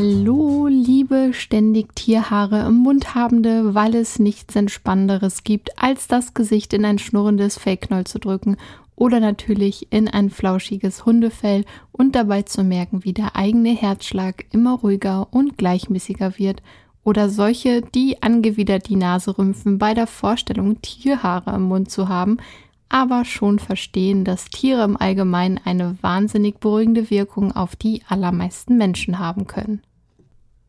Hallo, liebe ständig Tierhaare im Mund habende, weil es nichts Entspannenderes gibt, als das Gesicht in ein schnurrendes Fellknoll zu drücken oder natürlich in ein flauschiges Hundefell und dabei zu merken, wie der eigene Herzschlag immer ruhiger und gleichmäßiger wird oder solche, die angewidert die Nase rümpfen bei der Vorstellung, Tierhaare im Mund zu haben, aber schon verstehen, dass Tiere im Allgemeinen eine wahnsinnig beruhigende Wirkung auf die allermeisten Menschen haben können.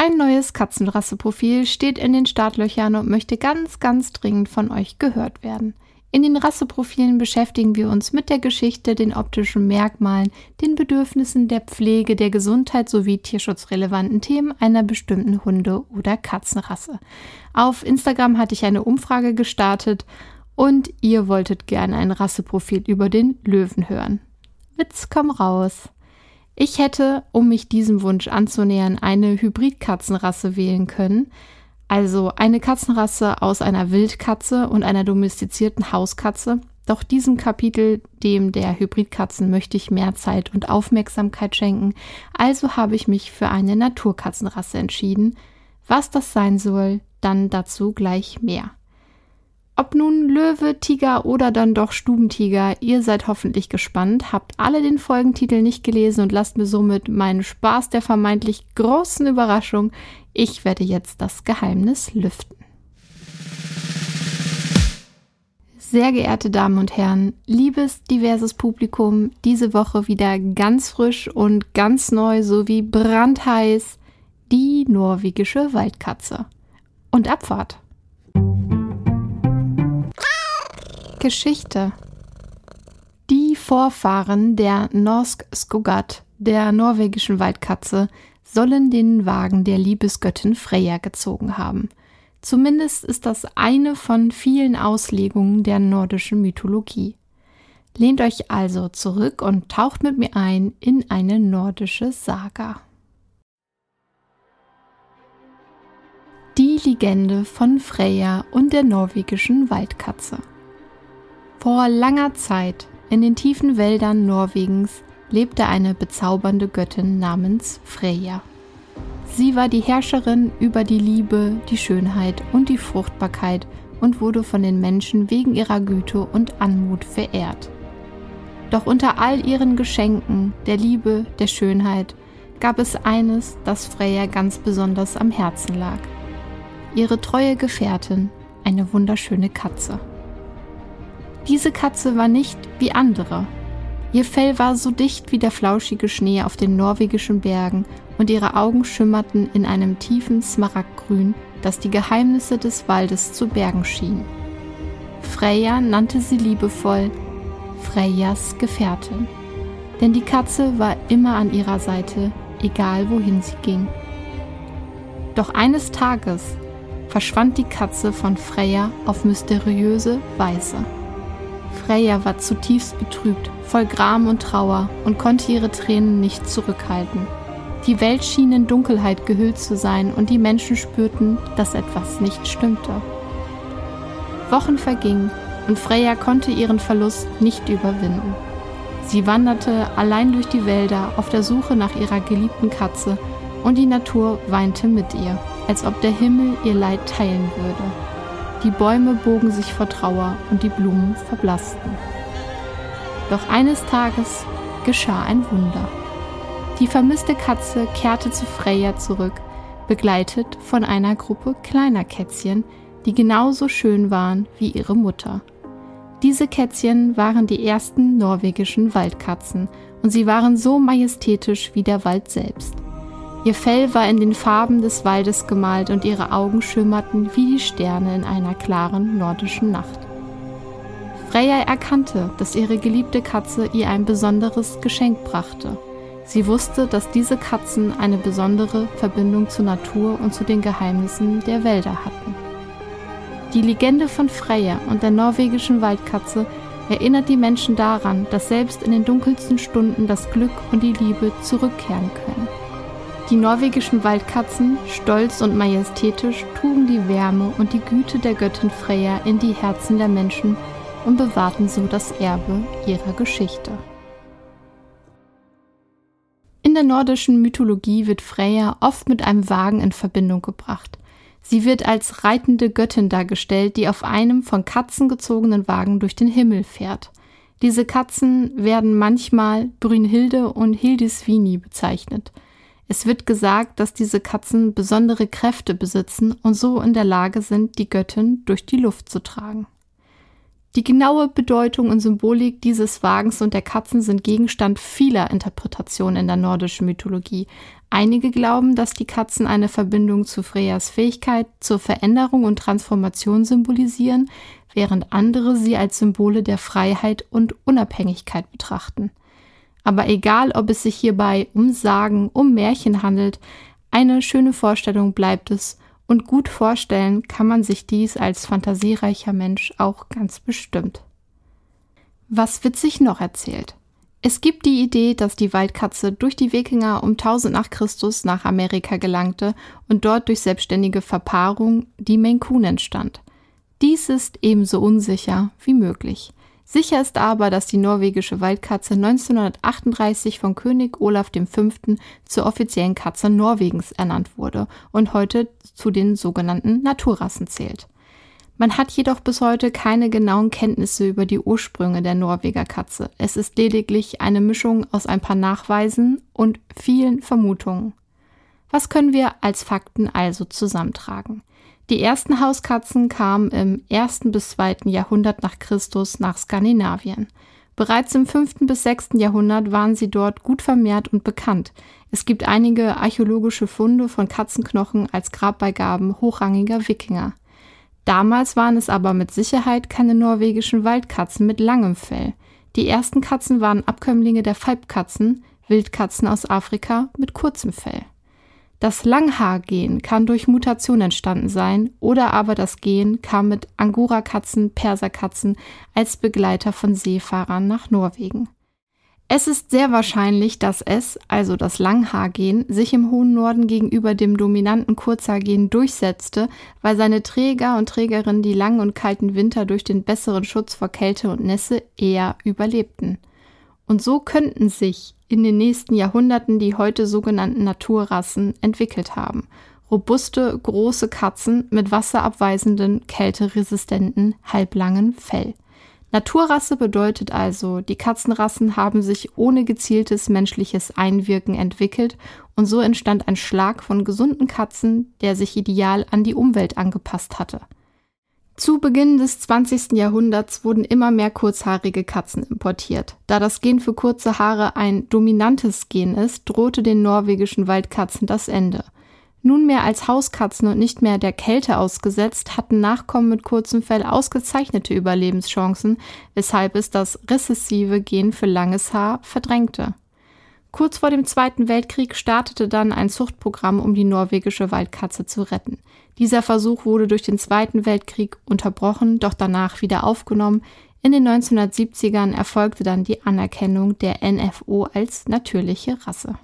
Ein neues Katzenrasseprofil steht in den Startlöchern und möchte ganz, ganz dringend von euch gehört werden. In den Rasseprofilen beschäftigen wir uns mit der Geschichte, den optischen Merkmalen, den Bedürfnissen der Pflege, der Gesundheit sowie tierschutzrelevanten Themen einer bestimmten Hunde- oder Katzenrasse. Auf Instagram hatte ich eine Umfrage gestartet und ihr wolltet gerne ein Rasseprofil über den Löwen hören. Witz, komm raus! Ich hätte, um mich diesem Wunsch anzunähern, eine Hybridkatzenrasse wählen können, also eine Katzenrasse aus einer Wildkatze und einer domestizierten Hauskatze. Doch diesem Kapitel, dem der Hybridkatzen, möchte ich mehr Zeit und Aufmerksamkeit schenken, also habe ich mich für eine Naturkatzenrasse entschieden. Was das sein soll, dann dazu gleich mehr. Ob nun Löwe, Tiger oder dann doch Stubentiger, ihr seid hoffentlich gespannt, habt alle den Folgentitel nicht gelesen und lasst mir somit meinen Spaß der vermeintlich großen Überraschung. Ich werde jetzt das Geheimnis lüften. Sehr geehrte Damen und Herren, liebes diverses Publikum, diese Woche wieder ganz frisch und ganz neu sowie brandheiß die norwegische Waldkatze. Und Abfahrt. Geschichte Die Vorfahren der Norsk Skogat, der norwegischen Waldkatze, sollen den Wagen der Liebesgöttin Freya gezogen haben. Zumindest ist das eine von vielen Auslegungen der nordischen Mythologie. Lehnt euch also zurück und taucht mit mir ein in eine nordische Saga. Die Legende von Freya und der norwegischen Waldkatze. Vor langer Zeit in den tiefen Wäldern Norwegens lebte eine bezaubernde Göttin namens Freya. Sie war die Herrscherin über die Liebe, die Schönheit und die Fruchtbarkeit und wurde von den Menschen wegen ihrer Güte und Anmut verehrt. Doch unter all ihren Geschenken, der Liebe, der Schönheit, gab es eines, das Freya ganz besonders am Herzen lag. Ihre treue Gefährtin, eine wunderschöne Katze. Diese Katze war nicht wie andere. Ihr Fell war so dicht wie der flauschige Schnee auf den norwegischen Bergen und ihre Augen schimmerten in einem tiefen Smaragdgrün, das die Geheimnisse des Waldes zu bergen schien. Freya nannte sie liebevoll Freyas Gefährtin, denn die Katze war immer an ihrer Seite, egal wohin sie ging. Doch eines Tages verschwand die Katze von Freya auf mysteriöse Weise. Freya war zutiefst betrübt, voll Gram und Trauer und konnte ihre Tränen nicht zurückhalten. Die Welt schien in Dunkelheit gehüllt zu sein und die Menschen spürten, dass etwas nicht stimmte. Wochen vergingen und Freya konnte ihren Verlust nicht überwinden. Sie wanderte allein durch die Wälder auf der Suche nach ihrer geliebten Katze und die Natur weinte mit ihr, als ob der Himmel ihr Leid teilen würde. Die Bäume bogen sich vor Trauer und die Blumen verblassten. Doch eines Tages geschah ein Wunder. Die vermisste Katze kehrte zu Freya zurück, begleitet von einer Gruppe kleiner Kätzchen, die genauso schön waren wie ihre Mutter. Diese Kätzchen waren die ersten norwegischen Waldkatzen und sie waren so majestätisch wie der Wald selbst. Ihr Fell war in den Farben des Waldes gemalt und ihre Augen schimmerten wie die Sterne in einer klaren nordischen Nacht. Freya erkannte, dass ihre geliebte Katze ihr ein besonderes Geschenk brachte. Sie wusste, dass diese Katzen eine besondere Verbindung zur Natur und zu den Geheimnissen der Wälder hatten. Die Legende von Freya und der norwegischen Waldkatze erinnert die Menschen daran, dass selbst in den dunkelsten Stunden das Glück und die Liebe zurückkehren können. Die norwegischen Waldkatzen, stolz und majestätisch, trugen die Wärme und die Güte der Göttin Freya in die Herzen der Menschen und bewahrten so das Erbe ihrer Geschichte. In der nordischen Mythologie wird Freya oft mit einem Wagen in Verbindung gebracht. Sie wird als reitende Göttin dargestellt, die auf einem von Katzen gezogenen Wagen durch den Himmel fährt. Diese Katzen werden manchmal Brünnhilde und Hildisvini bezeichnet – es wird gesagt, dass diese Katzen besondere Kräfte besitzen und so in der Lage sind, die Göttin durch die Luft zu tragen. Die genaue Bedeutung und Symbolik dieses Wagens und der Katzen sind Gegenstand vieler Interpretationen in der nordischen Mythologie. Einige glauben, dass die Katzen eine Verbindung zu Freyas Fähigkeit zur Veränderung und Transformation symbolisieren, während andere sie als Symbole der Freiheit und Unabhängigkeit betrachten. Aber egal, ob es sich hierbei um Sagen, um Märchen handelt, eine schöne Vorstellung bleibt es und gut vorstellen kann man sich dies als fantasiereicher Mensch auch ganz bestimmt. Was wird sich noch erzählt? Es gibt die Idee, dass die Waldkatze durch die Wikinger um 1000 nach Christus nach Amerika gelangte und dort durch selbstständige Verpaarung die Maine Coon entstand. Dies ist ebenso unsicher wie möglich. Sicher ist aber, dass die norwegische Waldkatze 1938 von König Olaf V. zur offiziellen Katze Norwegens ernannt wurde und heute zu den sogenannten Naturrassen zählt. Man hat jedoch bis heute keine genauen Kenntnisse über die Ursprünge der Norweger Katze. Es ist lediglich eine Mischung aus ein paar Nachweisen und vielen Vermutungen. Was können wir als Fakten also zusammentragen? Die ersten Hauskatzen kamen im ersten bis zweiten Jahrhundert nach Christus nach Skandinavien. Bereits im fünften bis sechsten Jahrhundert waren sie dort gut vermehrt und bekannt. Es gibt einige archäologische Funde von Katzenknochen als Grabbeigaben hochrangiger Wikinger. Damals waren es aber mit Sicherheit keine norwegischen Waldkatzen mit langem Fell. Die ersten Katzen waren Abkömmlinge der Falbkatzen, Wildkatzen aus Afrika mit kurzem Fell. Das Langhaargen kann durch Mutation entstanden sein oder aber das Gen kam mit Angorakatzen, Perserkatzen als Begleiter von Seefahrern nach Norwegen. Es ist sehr wahrscheinlich, dass es, also das Langhaargen, sich im hohen Norden gegenüber dem dominanten Kurzhaargen durchsetzte, weil seine Träger und Trägerinnen die langen und kalten Winter durch den besseren Schutz vor Kälte und Nässe eher überlebten. Und so könnten sich in den nächsten Jahrhunderten die heute sogenannten Naturrassen entwickelt haben. Robuste, große Katzen mit wasserabweisenden, kälteresistenten, halblangen Fell. Naturrasse bedeutet also, die Katzenrassen haben sich ohne gezieltes menschliches Einwirken entwickelt und so entstand ein Schlag von gesunden Katzen, der sich ideal an die Umwelt angepasst hatte. Zu Beginn des 20. Jahrhunderts wurden immer mehr kurzhaarige Katzen importiert. Da das Gen für kurze Haare ein dominantes Gen ist, drohte den norwegischen Waldkatzen das Ende. Nunmehr als Hauskatzen und nicht mehr der Kälte ausgesetzt, hatten Nachkommen mit kurzem Fell ausgezeichnete Überlebenschancen, weshalb es das rezessive Gen für langes Haar verdrängte. Kurz vor dem Zweiten Weltkrieg startete dann ein Zuchtprogramm, um die norwegische Waldkatze zu retten. Dieser Versuch wurde durch den Zweiten Weltkrieg unterbrochen, doch danach wieder aufgenommen. In den 1970ern erfolgte dann die Anerkennung der NFO als natürliche Rasse.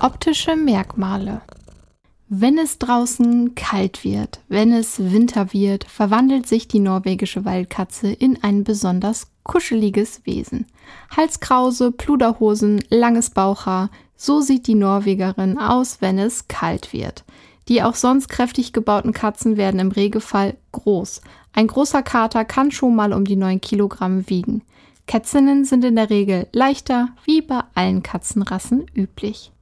Optische Merkmale wenn es draußen kalt wird, wenn es Winter wird, verwandelt sich die norwegische Waldkatze in ein besonders kuscheliges Wesen. Halskrause, Pluderhosen, langes Bauchhaar, so sieht die Norwegerin aus, wenn es kalt wird. Die auch sonst kräftig gebauten Katzen werden im Regelfall groß. Ein großer Kater kann schon mal um die 9 Kilogramm wiegen. Kätzinnen sind in der Regel leichter, wie bei allen Katzenrassen üblich.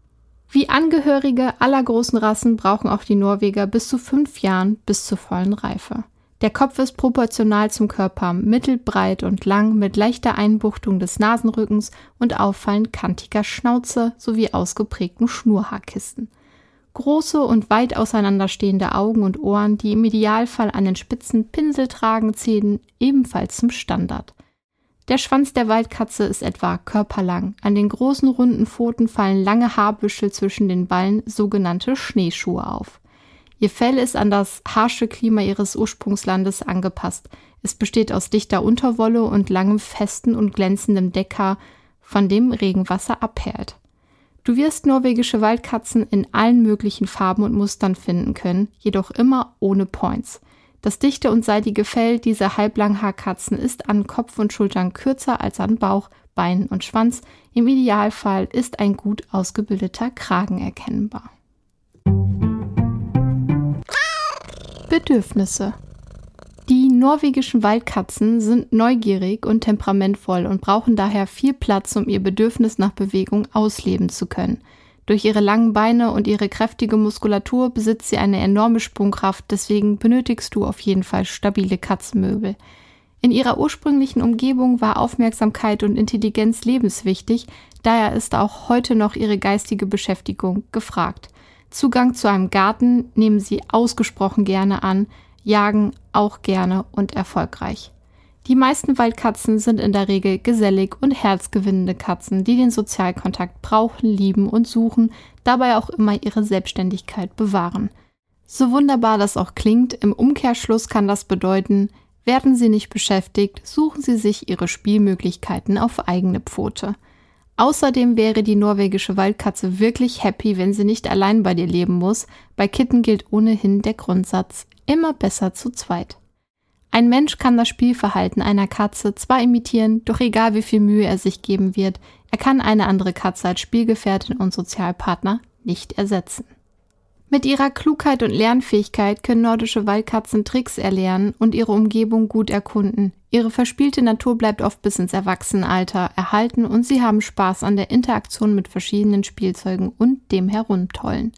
Wie Angehörige aller großen Rassen brauchen auch die Norweger bis zu fünf Jahren bis zur vollen Reife. Der Kopf ist proportional zum Körper mittelbreit und lang mit leichter Einbuchtung des Nasenrückens und auffallend kantiger Schnauze sowie ausgeprägten Schnurhaarkisten. Große und weit auseinanderstehende Augen und Ohren, die im Idealfall an den spitzen Pinsel tragen, zählen ebenfalls zum Standard. Der Schwanz der Waldkatze ist etwa körperlang. An den großen runden Pfoten fallen lange Haarbüschel zwischen den Ballen, sogenannte Schneeschuhe auf. Ihr Fell ist an das harsche Klima ihres Ursprungslandes angepasst. Es besteht aus dichter Unterwolle und langem, festen und glänzendem Deckhaar, von dem Regenwasser abperlt. Du wirst norwegische Waldkatzen in allen möglichen Farben und Mustern finden können, jedoch immer ohne Points. Das dichte und seidige Fell dieser Halblanghaarkatzen ist an Kopf und Schultern kürzer als an Bauch, Beinen und Schwanz. Im Idealfall ist ein gut ausgebildeter Kragen erkennbar. Bedürfnisse die norwegischen Waldkatzen sind neugierig und temperamentvoll und brauchen daher viel Platz, um ihr Bedürfnis nach Bewegung ausleben zu können. Durch ihre langen Beine und ihre kräftige Muskulatur besitzt sie eine enorme Sprungkraft, deswegen benötigst du auf jeden Fall stabile Katzenmöbel. In ihrer ursprünglichen Umgebung war Aufmerksamkeit und Intelligenz lebenswichtig, daher ist auch heute noch ihre geistige Beschäftigung gefragt. Zugang zu einem Garten nehmen sie ausgesprochen gerne an, jagen auch gerne und erfolgreich. Die meisten Waldkatzen sind in der Regel gesellig und herzgewinnende Katzen, die den Sozialkontakt brauchen, lieben und suchen, dabei auch immer ihre Selbstständigkeit bewahren. So wunderbar das auch klingt, im Umkehrschluss kann das bedeuten, werden sie nicht beschäftigt, suchen sie sich ihre Spielmöglichkeiten auf eigene Pfote. Außerdem wäre die norwegische Waldkatze wirklich happy, wenn sie nicht allein bei dir leben muss. Bei Kitten gilt ohnehin der Grundsatz, immer besser zu zweit. Ein Mensch kann das Spielverhalten einer Katze zwar imitieren, doch egal wie viel Mühe er sich geben wird, er kann eine andere Katze als Spielgefährtin und Sozialpartner nicht ersetzen. Mit ihrer Klugheit und Lernfähigkeit können nordische Waldkatzen Tricks erlernen und ihre Umgebung gut erkunden. Ihre verspielte Natur bleibt oft bis ins Erwachsenenalter erhalten und sie haben Spaß an der Interaktion mit verschiedenen Spielzeugen und dem Herumtollen.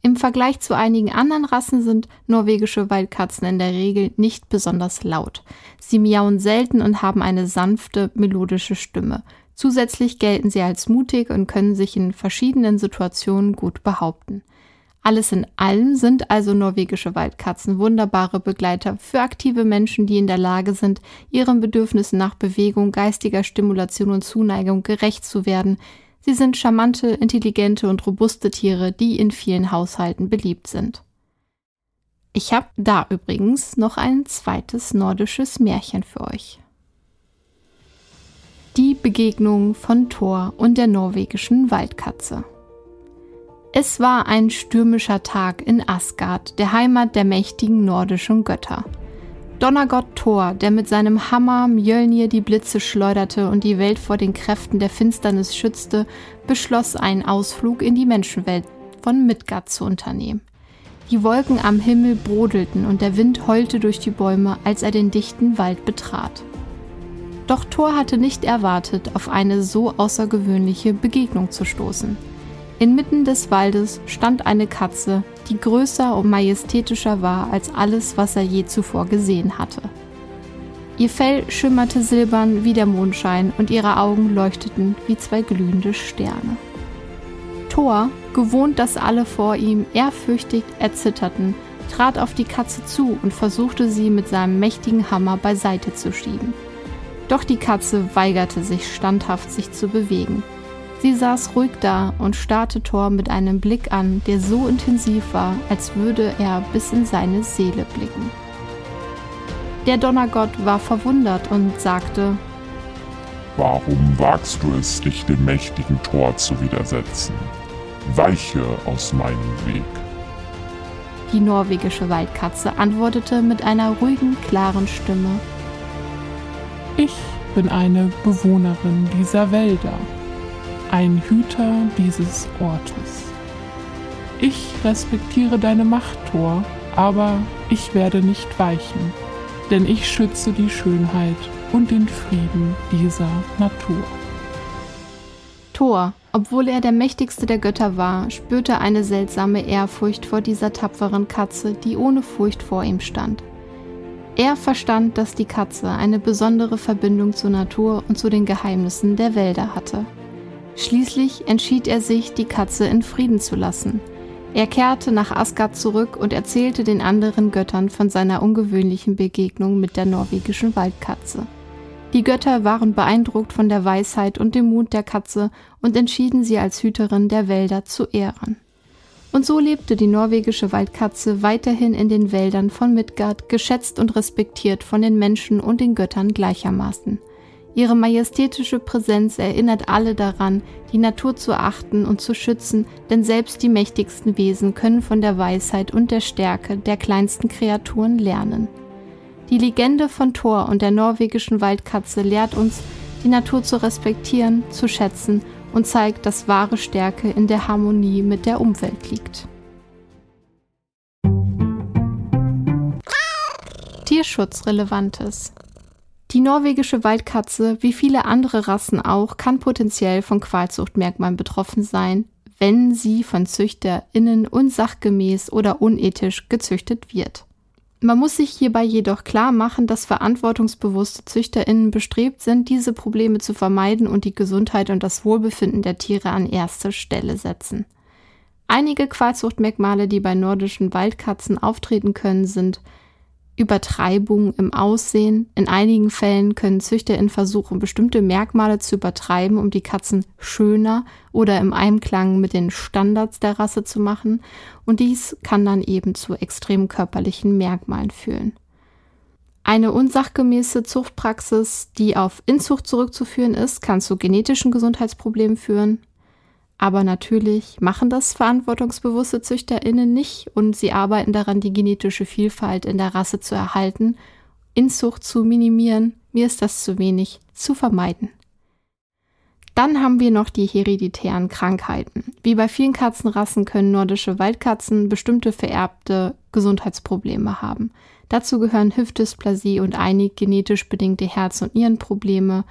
Im Vergleich zu einigen anderen Rassen sind norwegische Waldkatzen in der Regel nicht besonders laut. Sie miauen selten und haben eine sanfte, melodische Stimme. Zusätzlich gelten sie als mutig und können sich in verschiedenen Situationen gut behaupten. Alles in allem sind also norwegische Waldkatzen wunderbare Begleiter für aktive Menschen, die in der Lage sind, ihren Bedürfnissen nach Bewegung, geistiger Stimulation und Zuneigung gerecht zu werden, Sie sind charmante, intelligente und robuste Tiere, die in vielen Haushalten beliebt sind. Ich habe da übrigens noch ein zweites nordisches Märchen für euch. Die Begegnung von Thor und der norwegischen Waldkatze. Es war ein stürmischer Tag in Asgard, der Heimat der mächtigen nordischen Götter. Donnergott Thor, der mit seinem Hammer Mjölnir die Blitze schleuderte und die Welt vor den Kräften der Finsternis schützte, beschloss einen Ausflug in die Menschenwelt von Midgard zu unternehmen. Die Wolken am Himmel brodelten und der Wind heulte durch die Bäume, als er den dichten Wald betrat. Doch Thor hatte nicht erwartet, auf eine so außergewöhnliche Begegnung zu stoßen. Inmitten des Waldes stand eine Katze, die größer und majestätischer war als alles, was er je zuvor gesehen hatte. Ihr Fell schimmerte silbern wie der Mondschein und ihre Augen leuchteten wie zwei glühende Sterne. Thor, gewohnt, dass alle vor ihm ehrfürchtig erzitterten, trat auf die Katze zu und versuchte sie mit seinem mächtigen Hammer beiseite zu schieben. Doch die Katze weigerte sich standhaft, sich zu bewegen. Sie saß ruhig da und starrte Thor mit einem Blick an, der so intensiv war, als würde er bis in seine Seele blicken. Der Donnergott war verwundert und sagte, Warum wagst du es, dich dem mächtigen Thor zu widersetzen? Weiche aus meinem Weg. Die norwegische Waldkatze antwortete mit einer ruhigen, klaren Stimme. Ich bin eine Bewohnerin dieser Wälder ein Hüter dieses Ortes. Ich respektiere deine Macht, Thor, aber ich werde nicht weichen, denn ich schütze die Schönheit und den Frieden dieser Natur. Thor, obwohl er der mächtigste der Götter war, spürte eine seltsame Ehrfurcht vor dieser tapferen Katze, die ohne Furcht vor ihm stand. Er verstand, dass die Katze eine besondere Verbindung zur Natur und zu den Geheimnissen der Wälder hatte. Schließlich entschied er sich, die Katze in Frieden zu lassen. Er kehrte nach Asgard zurück und erzählte den anderen Göttern von seiner ungewöhnlichen Begegnung mit der norwegischen Waldkatze. Die Götter waren beeindruckt von der Weisheit und dem Mut der Katze und entschieden sie als Hüterin der Wälder zu ehren. Und so lebte die norwegische Waldkatze weiterhin in den Wäldern von Midgard, geschätzt und respektiert von den Menschen und den Göttern gleichermaßen. Ihre majestätische Präsenz erinnert alle daran, die Natur zu achten und zu schützen, denn selbst die mächtigsten Wesen können von der Weisheit und der Stärke der kleinsten Kreaturen lernen. Die Legende von Thor und der norwegischen Waldkatze lehrt uns, die Natur zu respektieren, zu schätzen und zeigt, dass wahre Stärke in der Harmonie mit der Umwelt liegt. Tierschutzrelevantes die norwegische Waldkatze, wie viele andere Rassen auch, kann potenziell von Qualzuchtmerkmalen betroffen sein, wenn sie von ZüchterInnen unsachgemäß oder unethisch gezüchtet wird. Man muss sich hierbei jedoch klar machen, dass verantwortungsbewusste ZüchterInnen bestrebt sind, diese Probleme zu vermeiden und die Gesundheit und das Wohlbefinden der Tiere an erste Stelle setzen. Einige Qualzuchtmerkmale, die bei nordischen Waldkatzen auftreten können, sind Übertreibung im Aussehen. In einigen Fällen können ZüchterInnen versuchen, bestimmte Merkmale zu übertreiben, um die Katzen schöner oder im Einklang mit den Standards der Rasse zu machen. Und dies kann dann eben zu extrem körperlichen Merkmalen führen. Eine unsachgemäße Zuchtpraxis, die auf Inzucht zurückzuführen ist, kann zu genetischen Gesundheitsproblemen führen. Aber natürlich machen das verantwortungsbewusste ZüchterInnen nicht und sie arbeiten daran, die genetische Vielfalt in der Rasse zu erhalten, Inzucht zu minimieren, mir ist das zu wenig, zu vermeiden. Dann haben wir noch die hereditären Krankheiten. Wie bei vielen Katzenrassen können nordische Waldkatzen bestimmte vererbte Gesundheitsprobleme haben. Dazu gehören Hüftdysplasie und einige genetisch bedingte Herz- und Nierenprobleme.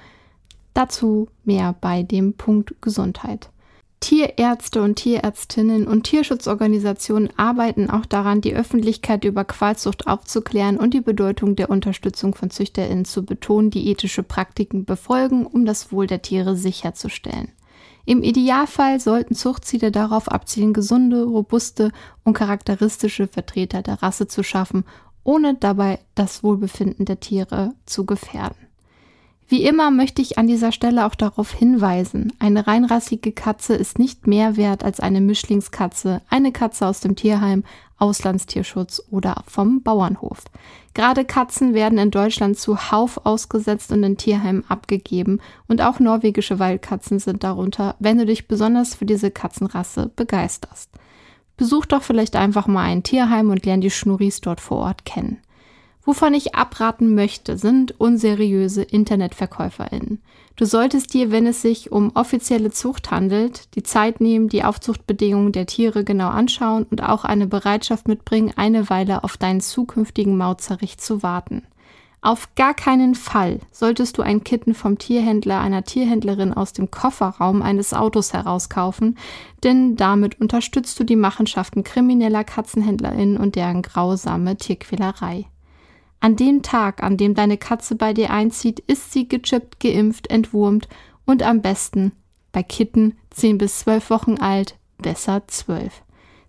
Dazu mehr bei dem Punkt Gesundheit. Tierärzte und Tierärztinnen und Tierschutzorganisationen arbeiten auch daran, die Öffentlichkeit über Qualzucht aufzuklären und die Bedeutung der Unterstützung von ZüchterInnen zu betonen, die ethische Praktiken befolgen, um das Wohl der Tiere sicherzustellen. Im Idealfall sollten Zuchtziele darauf abzielen, gesunde, robuste und charakteristische Vertreter der Rasse zu schaffen, ohne dabei das Wohlbefinden der Tiere zu gefährden. Wie immer möchte ich an dieser Stelle auch darauf hinweisen, eine reinrassige Katze ist nicht mehr wert als eine Mischlingskatze, eine Katze aus dem Tierheim, Auslandstierschutz oder vom Bauernhof. Gerade Katzen werden in Deutschland zu Hauf ausgesetzt und in Tierheimen abgegeben und auch norwegische Waldkatzen sind darunter, wenn du dich besonders für diese Katzenrasse begeisterst. Besuch doch vielleicht einfach mal ein Tierheim und lern die Schnurris dort vor Ort kennen. Wovon ich abraten möchte, sind unseriöse Internetverkäuferinnen. Du solltest dir, wenn es sich um offizielle Zucht handelt, die Zeit nehmen, die Aufzuchtbedingungen der Tiere genau anschauen und auch eine Bereitschaft mitbringen, eine Weile auf deinen zukünftigen Mautzerich zu warten. Auf gar keinen Fall solltest du ein Kitten vom Tierhändler, einer Tierhändlerin aus dem Kofferraum eines Autos herauskaufen, denn damit unterstützt du die Machenschaften krimineller KatzenhändlerInnen und deren grausame Tierquälerei. An dem Tag, an dem deine Katze bei dir einzieht, ist sie gechippt, geimpft, entwurmt und am besten bei Kitten 10 bis 12 Wochen alt, besser 12.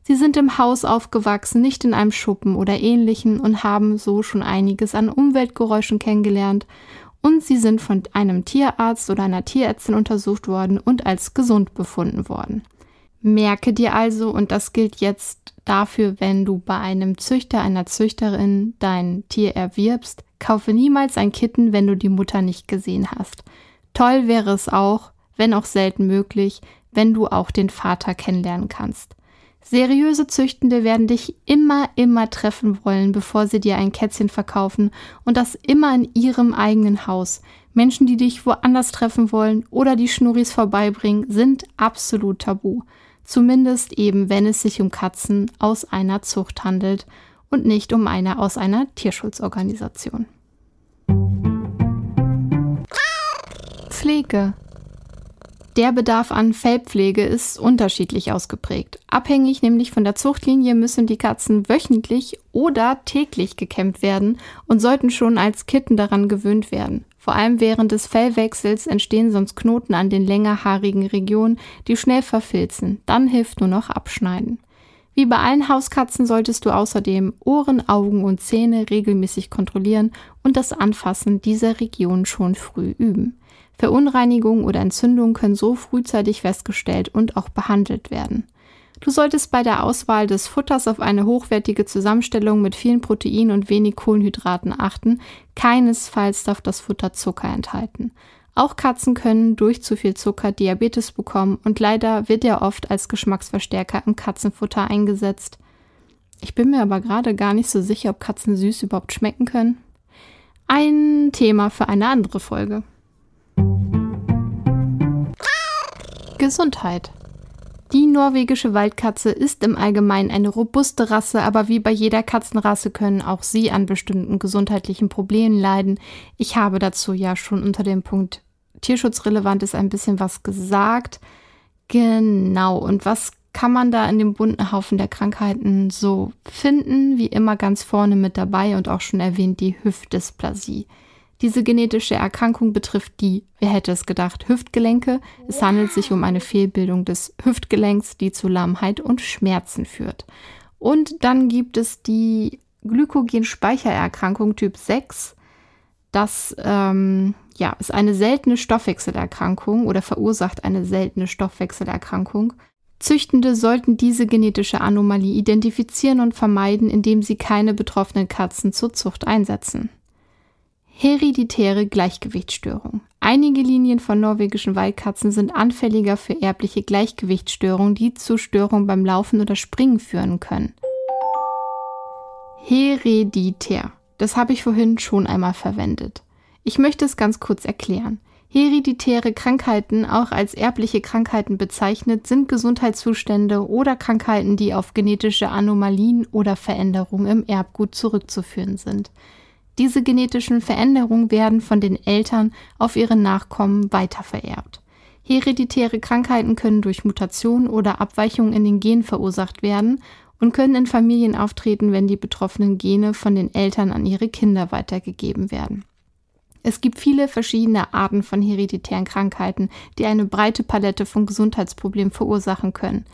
Sie sind im Haus aufgewachsen, nicht in einem Schuppen oder ähnlichen und haben so schon einiges an Umweltgeräuschen kennengelernt und sie sind von einem Tierarzt oder einer Tierärztin untersucht worden und als gesund befunden worden. Merke dir also, und das gilt jetzt dafür, wenn du bei einem Züchter, einer Züchterin dein Tier erwirbst, kaufe niemals ein Kitten, wenn du die Mutter nicht gesehen hast. Toll wäre es auch, wenn auch selten möglich, wenn du auch den Vater kennenlernen kannst. Seriöse Züchtende werden dich immer, immer treffen wollen, bevor sie dir ein Kätzchen verkaufen und das immer in ihrem eigenen Haus. Menschen, die dich woanders treffen wollen oder die Schnurris vorbeibringen, sind absolut tabu. Zumindest eben, wenn es sich um Katzen aus einer Zucht handelt und nicht um eine aus einer Tierschutzorganisation. Pflege. Der Bedarf an Fellpflege ist unterschiedlich ausgeprägt. Abhängig nämlich von der Zuchtlinie müssen die Katzen wöchentlich oder täglich gekämmt werden und sollten schon als Kitten daran gewöhnt werden. Vor allem während des Fellwechsels entstehen sonst Knoten an den längerhaarigen Regionen, die schnell verfilzen. Dann hilft nur noch Abschneiden. Wie bei allen Hauskatzen solltest du außerdem Ohren, Augen und Zähne regelmäßig kontrollieren und das Anfassen dieser Region schon früh üben. Verunreinigungen oder Entzündungen können so frühzeitig festgestellt und auch behandelt werden. Du solltest bei der Auswahl des Futters auf eine hochwertige Zusammenstellung mit vielen Proteinen und wenig Kohlenhydraten achten. Keinesfalls darf das Futter Zucker enthalten. Auch Katzen können durch zu viel Zucker Diabetes bekommen und leider wird er oft als Geschmacksverstärker im Katzenfutter eingesetzt. Ich bin mir aber gerade gar nicht so sicher, ob Katzen süß überhaupt schmecken können. Ein Thema für eine andere Folge. Gesundheit. Die norwegische Waldkatze ist im Allgemeinen eine robuste Rasse, aber wie bei jeder Katzenrasse können auch sie an bestimmten gesundheitlichen Problemen leiden. Ich habe dazu ja schon unter dem Punkt tierschutzrelevant ist ein bisschen was gesagt. Genau. Und was kann man da in dem bunten Haufen der Krankheiten so finden? Wie immer ganz vorne mit dabei und auch schon erwähnt die Hüftdysplasie. Diese genetische Erkrankung betrifft die, wer hätte es gedacht, Hüftgelenke. Es handelt sich um eine Fehlbildung des Hüftgelenks, die zu Lahmheit und Schmerzen führt. Und dann gibt es die Glykogenspeichererkrankung Typ 6. Das ähm, ja, ist eine seltene Stoffwechselerkrankung oder verursacht eine seltene Stoffwechselerkrankung. Züchtende sollten diese genetische Anomalie identifizieren und vermeiden, indem sie keine betroffenen Katzen zur Zucht einsetzen. Hereditäre Gleichgewichtsstörung. Einige Linien von norwegischen Waldkatzen sind anfälliger für erbliche Gleichgewichtsstörungen, die zu Störungen beim Laufen oder Springen führen können. Hereditär. Das habe ich vorhin schon einmal verwendet. Ich möchte es ganz kurz erklären. Hereditäre Krankheiten, auch als erbliche Krankheiten bezeichnet, sind Gesundheitszustände oder Krankheiten, die auf genetische Anomalien oder Veränderungen im Erbgut zurückzuführen sind. Diese genetischen Veränderungen werden von den Eltern auf ihre Nachkommen weitervererbt. Hereditäre Krankheiten können durch Mutationen oder Abweichungen in den Genen verursacht werden und können in Familien auftreten, wenn die betroffenen Gene von den Eltern an ihre Kinder weitergegeben werden. Es gibt viele verschiedene Arten von hereditären Krankheiten, die eine breite Palette von Gesundheitsproblemen verursachen können.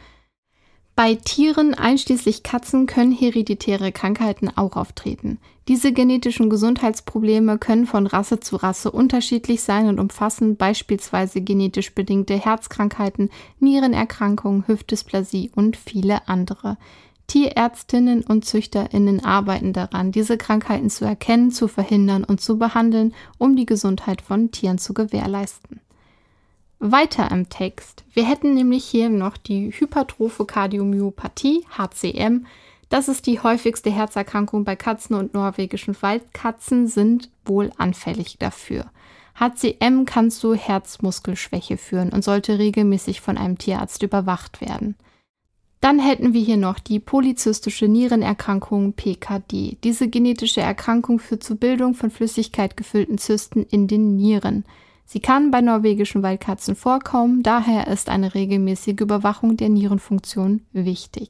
Bei Tieren, einschließlich Katzen, können hereditäre Krankheiten auch auftreten. Diese genetischen Gesundheitsprobleme können von Rasse zu Rasse unterschiedlich sein und umfassen beispielsweise genetisch bedingte Herzkrankheiten, Nierenerkrankungen, Hüftdysplasie und viele andere. Tierärztinnen und Züchterinnen arbeiten daran, diese Krankheiten zu erkennen, zu verhindern und zu behandeln, um die Gesundheit von Tieren zu gewährleisten. Weiter im Text. Wir hätten nämlich hier noch die Hypertrophe Kardiomyopathie, HCM. Das ist die häufigste Herzerkrankung bei Katzen und norwegischen Waldkatzen sind wohl anfällig dafür. HCM kann zu Herzmuskelschwäche führen und sollte regelmäßig von einem Tierarzt überwacht werden. Dann hätten wir hier noch die polyzystische Nierenerkrankung PKD. Diese genetische Erkrankung führt zur Bildung von Flüssigkeit gefüllten Zysten in den Nieren. Sie kann bei norwegischen Waldkatzen vorkommen, daher ist eine regelmäßige Überwachung der Nierenfunktion wichtig.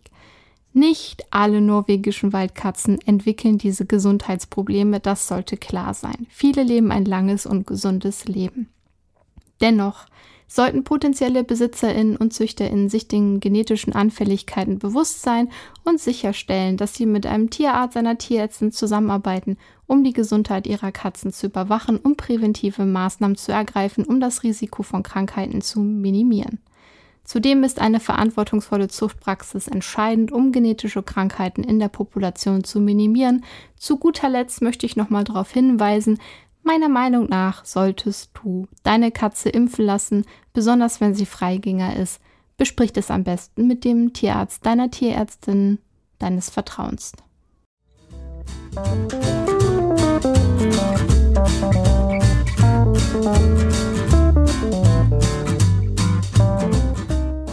Nicht alle norwegischen Waldkatzen entwickeln diese Gesundheitsprobleme, das sollte klar sein. Viele leben ein langes und gesundes Leben. Dennoch sollten potenzielle Besitzerinnen und Züchterinnen sich den genetischen Anfälligkeiten bewusst sein und sicherstellen, dass sie mit einem Tierarzt einer Tierärztin zusammenarbeiten, um die Gesundheit ihrer Katzen zu überwachen und präventive Maßnahmen zu ergreifen, um das Risiko von Krankheiten zu minimieren. Zudem ist eine verantwortungsvolle Zuchtpraxis entscheidend, um genetische Krankheiten in der Population zu minimieren. Zu guter Letzt möchte ich nochmal darauf hinweisen, Meiner Meinung nach solltest du deine Katze impfen lassen, besonders wenn sie Freigänger ist. Besprich es am besten mit dem Tierarzt deiner Tierärztin deines Vertrauens.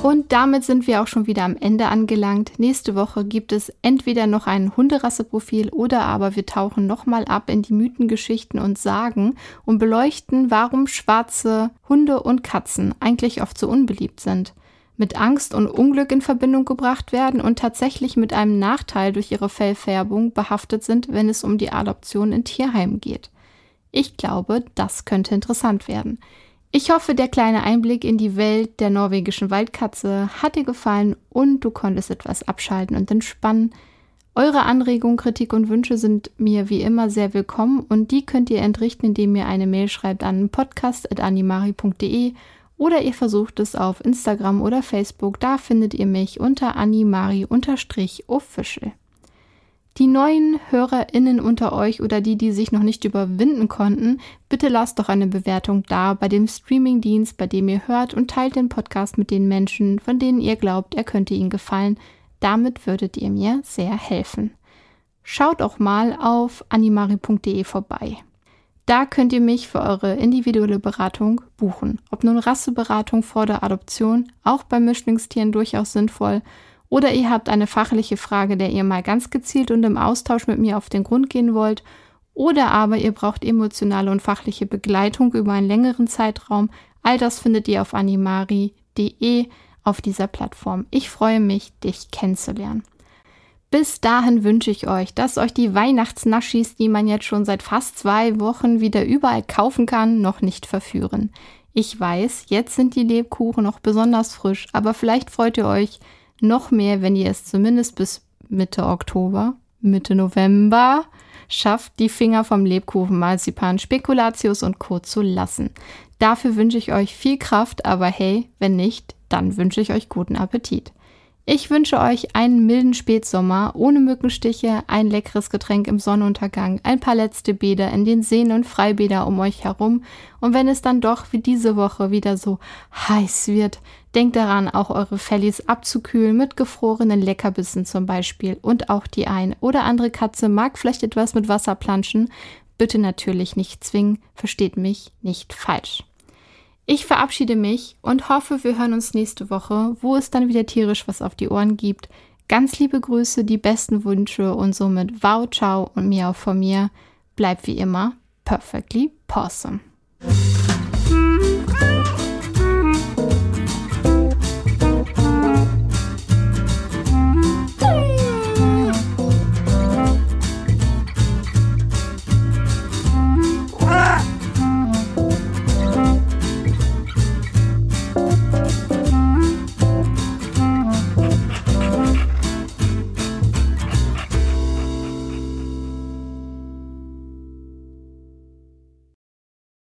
Und damit sind wir auch schon wieder am Ende angelangt. Nächste Woche gibt es entweder noch ein Hunderasseprofil oder aber wir tauchen nochmal ab in die Mythengeschichten und Sagen und beleuchten, warum schwarze Hunde und Katzen eigentlich oft so unbeliebt sind, mit Angst und Unglück in Verbindung gebracht werden und tatsächlich mit einem Nachteil durch ihre Fellfärbung behaftet sind, wenn es um die Adoption in Tierheimen geht. Ich glaube, das könnte interessant werden. Ich hoffe, der kleine Einblick in die Welt der norwegischen Waldkatze hat dir gefallen und du konntest etwas abschalten und entspannen. Eure Anregungen, Kritik und Wünsche sind mir wie immer sehr willkommen und die könnt ihr entrichten, indem ihr eine Mail schreibt an podcast.animari.de oder ihr versucht es auf Instagram oder Facebook. Da findet ihr mich unter animari-official. Die neuen HörerInnen unter euch oder die, die sich noch nicht überwinden konnten, bitte lasst doch eine Bewertung da bei dem Streamingdienst, bei dem ihr hört und teilt den Podcast mit den Menschen, von denen ihr glaubt, er könnte ihnen gefallen. Damit würdet ihr mir sehr helfen. Schaut auch mal auf animari.de vorbei. Da könnt ihr mich für eure individuelle Beratung buchen. Ob nun Rasseberatung vor der Adoption, auch bei Mischlingstieren durchaus sinnvoll oder ihr habt eine fachliche Frage, der ihr mal ganz gezielt und im Austausch mit mir auf den Grund gehen wollt. Oder aber ihr braucht emotionale und fachliche Begleitung über einen längeren Zeitraum. All das findet ihr auf animari.de auf dieser Plattform. Ich freue mich, dich kennenzulernen. Bis dahin wünsche ich euch, dass euch die Weihnachtsnaschis, die man jetzt schon seit fast zwei Wochen wieder überall kaufen kann, noch nicht verführen. Ich weiß, jetzt sind die Lebkuchen noch besonders frisch, aber vielleicht freut ihr euch, noch mehr, wenn ihr es zumindest bis Mitte Oktober, Mitte November schafft, die Finger vom Lebkuchen, Marzipan, Spekulatius und Co. zu lassen. Dafür wünsche ich euch viel Kraft, aber hey, wenn nicht, dann wünsche ich euch guten Appetit. Ich wünsche euch einen milden Spätsommer ohne Mückenstiche, ein leckeres Getränk im Sonnenuntergang, ein paar letzte Bäder in den Seen und Freibäder um euch herum. Und wenn es dann doch wie diese Woche wieder so heiß wird, denkt daran, auch eure Fellis abzukühlen mit gefrorenen Leckerbissen zum Beispiel. Und auch die ein oder andere Katze mag vielleicht etwas mit Wasser planschen. Bitte natürlich nicht zwingen, versteht mich nicht falsch. Ich verabschiede mich und hoffe, wir hören uns nächste Woche, wo es dann wieder tierisch was auf die Ohren gibt. Ganz liebe Grüße, die besten Wünsche und somit wow, ciao und miau von mir. Bleibt wie immer perfectly possum.